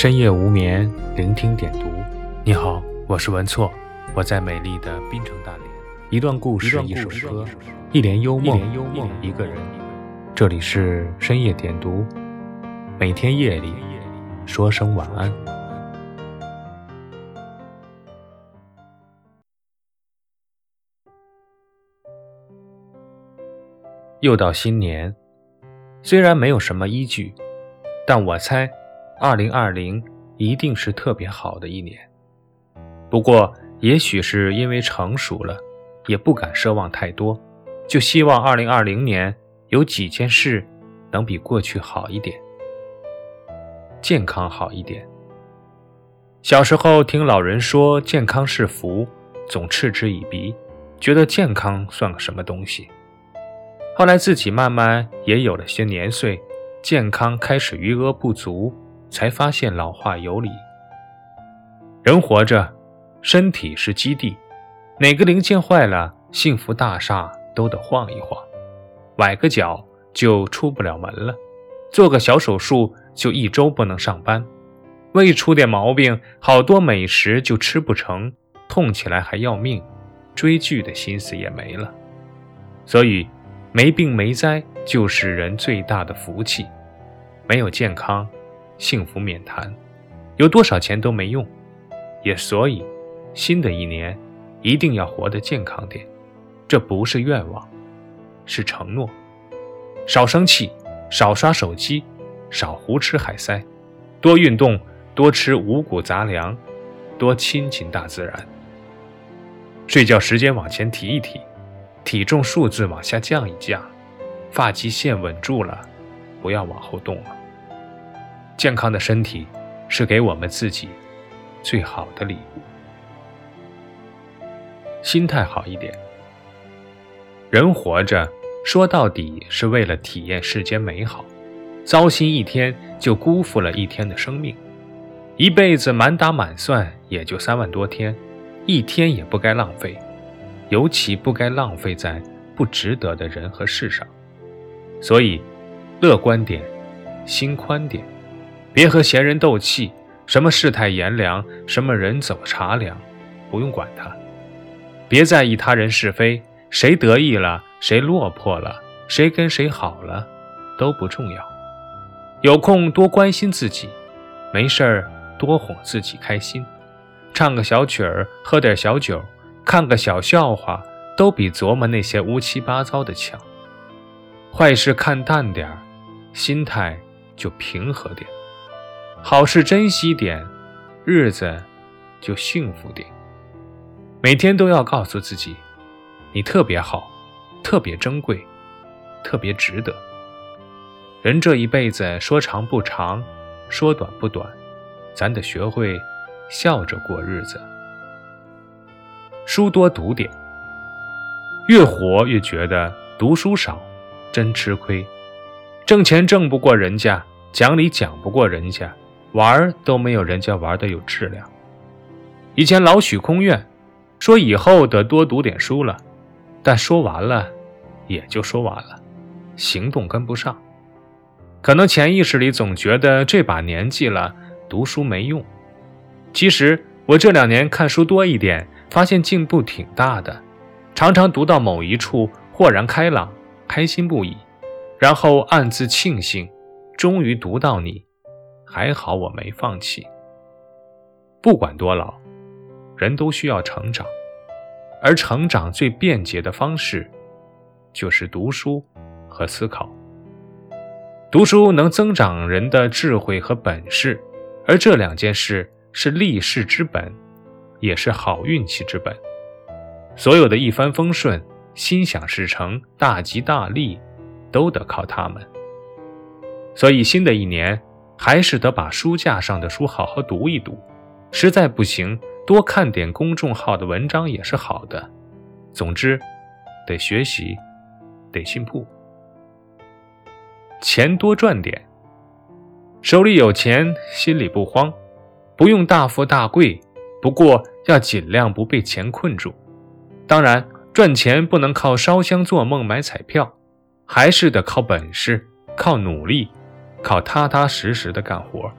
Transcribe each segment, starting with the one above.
深夜无眠，聆听点读。你好，我是文措，我在美丽的滨城大连。一段故事，一首歌，一帘幽梦，一个人。这里是深夜点读，每天夜里说声晚安。又到新年，虽然没有什么依据，但我猜。二零二零一定是特别好的一年，不过也许是因为成熟了，也不敢奢望太多，就希望二零二零年有几件事能比过去好一点，健康好一点。小时候听老人说健康是福，总嗤之以鼻，觉得健康算个什么东西。后来自己慢慢也有了些年岁，健康开始余额不足。才发现老话有理，人活着，身体是基地，哪个零件坏了，幸福大厦都得晃一晃，崴个脚就出不了门了，做个小手术就一周不能上班，胃出点毛病，好多美食就吃不成，痛起来还要命，追剧的心思也没了，所以没病没灾就是人最大的福气，没有健康。幸福免谈，有多少钱都没用，也所以，新的一年一定要活得健康点。这不是愿望，是承诺。少生气，少刷手机，少胡吃海塞，多运动，多吃五谷杂粮，多亲近大自然。睡觉时间往前提一提，体重数字往下降一降，发际线稳住了，不要往后动了。健康的身体是给我们自己最好的礼物。心态好一点，人活着说到底是为了体验世间美好，糟心一天就辜负了一天的生命。一辈子满打满算也就三万多天，一天也不该浪费，尤其不该浪费在不值得的人和事上。所以，乐观点，心宽点。别和闲人斗气，什么世态炎凉，什么人走茶凉，不用管他。别在意他人是非，谁得意了，谁落魄了，谁跟谁好了，都不重要。有空多关心自己，没事儿多哄自己开心，唱个小曲儿，喝点小酒，看个小笑话，都比琢磨那些乌七八糟的强。坏事看淡点儿，心态就平和点。好事珍惜点，日子就幸福点。每天都要告诉自己，你特别好，特别珍贵，特别值得。人这一辈子说长不长，说短不短，咱得学会笑着过日子。书多读点，越活越觉得读书少，真吃亏。挣钱挣不过人家，讲理讲不过人家。玩都没有人家玩的有质量。以前老许空院说以后得多读点书了，但说完了也就说完了，行动跟不上。可能潜意识里总觉得这把年纪了读书没用。其实我这两年看书多一点，发现进步挺大的，常常读到某一处豁然开朗，开心不已，然后暗自庆幸，终于读到你。还好我没放弃。不管多老，人都需要成长，而成长最便捷的方式，就是读书和思考。读书能增长人的智慧和本事，而这两件事是立世之本，也是好运气之本。所有的一帆风顺、心想事成、大吉大利，都得靠他们。所以，新的一年。还是得把书架上的书好好读一读，实在不行，多看点公众号的文章也是好的。总之，得学习，得进步。钱多赚点，手里有钱，心里不慌，不用大富大贵，不过要尽量不被钱困住。当然，赚钱不能靠烧香做梦买彩票，还是得靠本事，靠努力。靠踏踏实实的干活，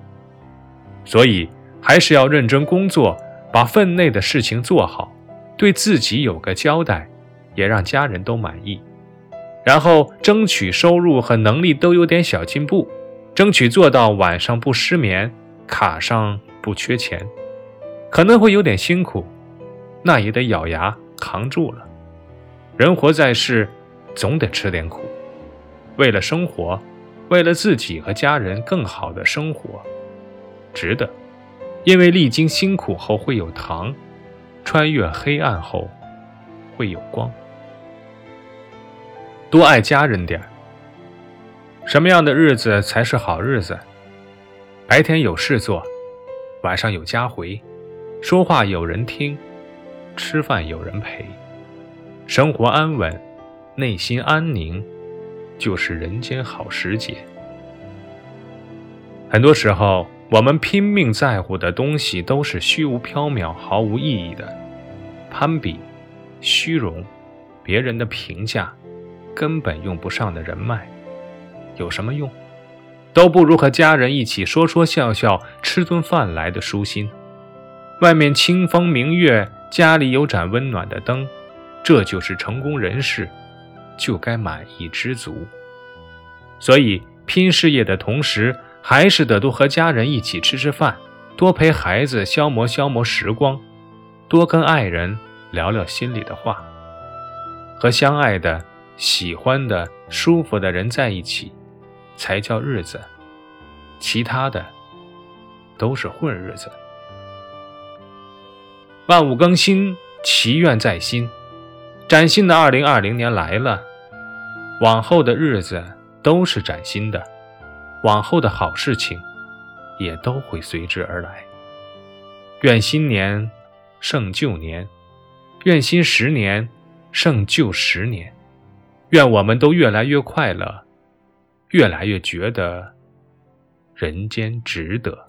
所以还是要认真工作，把分内的事情做好，对自己有个交代，也让家人都满意。然后争取收入和能力都有点小进步，争取做到晚上不失眠，卡上不缺钱。可能会有点辛苦，那也得咬牙扛住了。人活在世，总得吃点苦。为了生活，为了自己和家人更好的生活，值得。因为历经辛苦后会有糖，穿越黑暗后会有光。多爱家人点什么样的日子才是好日子？白天有事做，晚上有家回，说话有人听，吃饭有人陪，生活安稳，内心安宁。就是人间好时节。很多时候，我们拼命在乎的东西都是虚无缥缈、毫无意义的。攀比、虚荣、别人的评价，根本用不上的人脉，有什么用？都不如和家人一起说说笑笑、吃顿饭来的舒心。外面清风明月，家里有盏温暖的灯，这就是成功人士。就该满意知足，所以拼事业的同时，还是得多和家人一起吃吃饭，多陪孩子消磨消磨时光，多跟爱人聊聊心里的话。和相爱的、喜欢的、舒服的人在一起，才叫日子。其他的都是混日子。万物更新，祈愿在心。崭新的二零二零年来了。往后的日子都是崭新的，往后的好事情也都会随之而来。愿新年胜旧年，愿新十年胜旧十年，愿我们都越来越快乐，越来越觉得人间值得。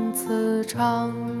磁场。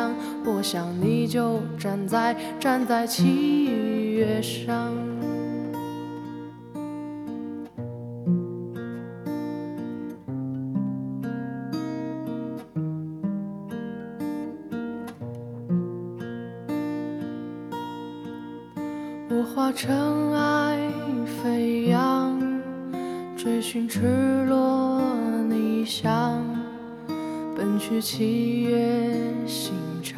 我想你就站在站在七月上。我化尘埃飞扬，追寻赤裸逆翔。奔去七月心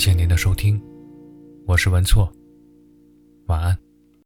感谢您的收听，我是文措，晚安。